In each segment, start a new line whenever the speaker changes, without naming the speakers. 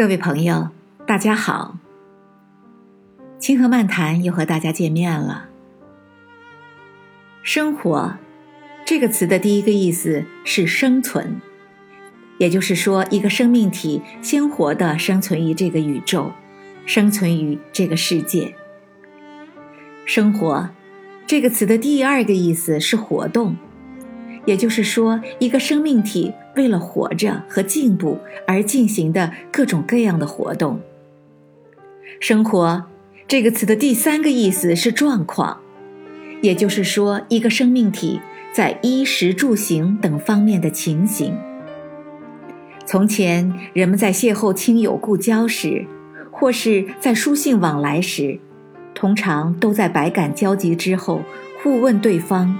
各位朋友，大家好。清河漫谈又和大家见面了。生活这个词的第一个意思是生存，也就是说，一个生命体鲜活的生存于这个宇宙，生存于这个世界。生活这个词的第二个意思是活动，也就是说，一个生命体。为了活着和进步而进行的各种各样的活动。生活这个词的第三个意思是状况，也就是说，一个生命体在衣食住行等方面的情形。从前，人们在邂逅亲友故交时，或是在书信往来时，通常都在百感交集之后，互问对方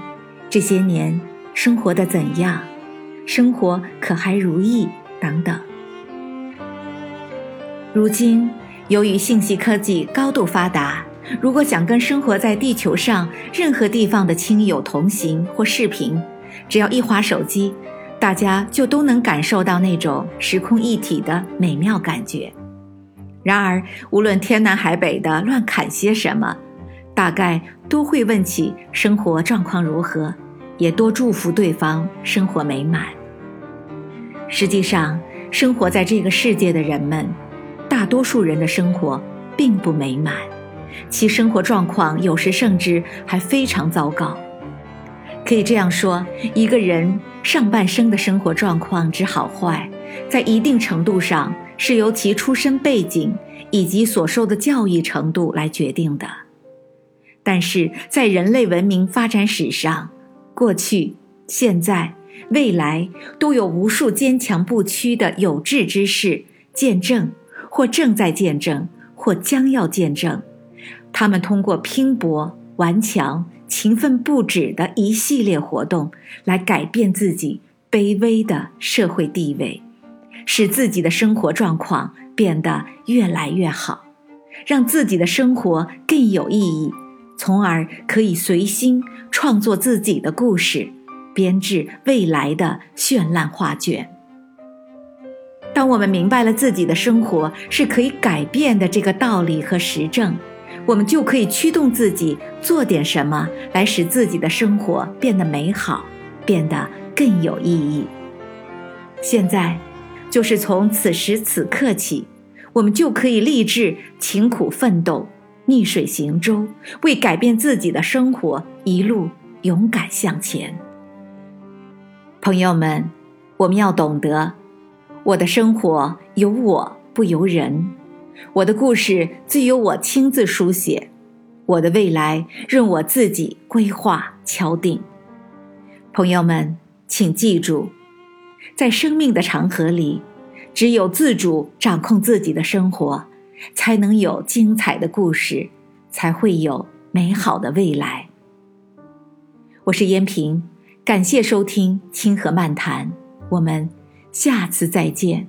这些年生活的怎样。生活可还如意？等等。如今，由于信息科技高度发达，如果想跟生活在地球上任何地方的亲友同行或视频，只要一划手机，大家就都能感受到那种时空一体的美妙感觉。然而，无论天南海北的乱侃些什么，大概都会问起生活状况如何。也多祝福对方生活美满。实际上，生活在这个世界的人们，大多数人的生活并不美满，其生活状况有时甚至还非常糟糕。可以这样说，一个人上半生的生活状况之好坏，在一定程度上是由其出身背景以及所受的教育程度来决定的。但是在人类文明发展史上，过去、现在、未来，都有无数坚强不屈的有志之士见证，或正在见证，或将要见证。他们通过拼搏、顽强、勤奋不止的一系列活动，来改变自己卑微的社会地位，使自己的生活状况变得越来越好，让自己的生活更有意义。从而可以随心创作自己的故事，编制未来的绚烂画卷。当我们明白了自己的生活是可以改变的这个道理和实证，我们就可以驱动自己做点什么，来使自己的生活变得美好，变得更有意义。现在，就是从此时此刻起，我们就可以立志勤苦奋斗。逆水行舟，为改变自己的生活，一路勇敢向前。朋友们，我们要懂得，我的生活由我不由人，我的故事自由我亲自书写，我的未来任我自己规划敲定。朋友们，请记住，在生命的长河里，只有自主掌控自己的生活。才能有精彩的故事，才会有美好的未来。我是燕平，感谢收听《清河漫谈》，我们下次再见。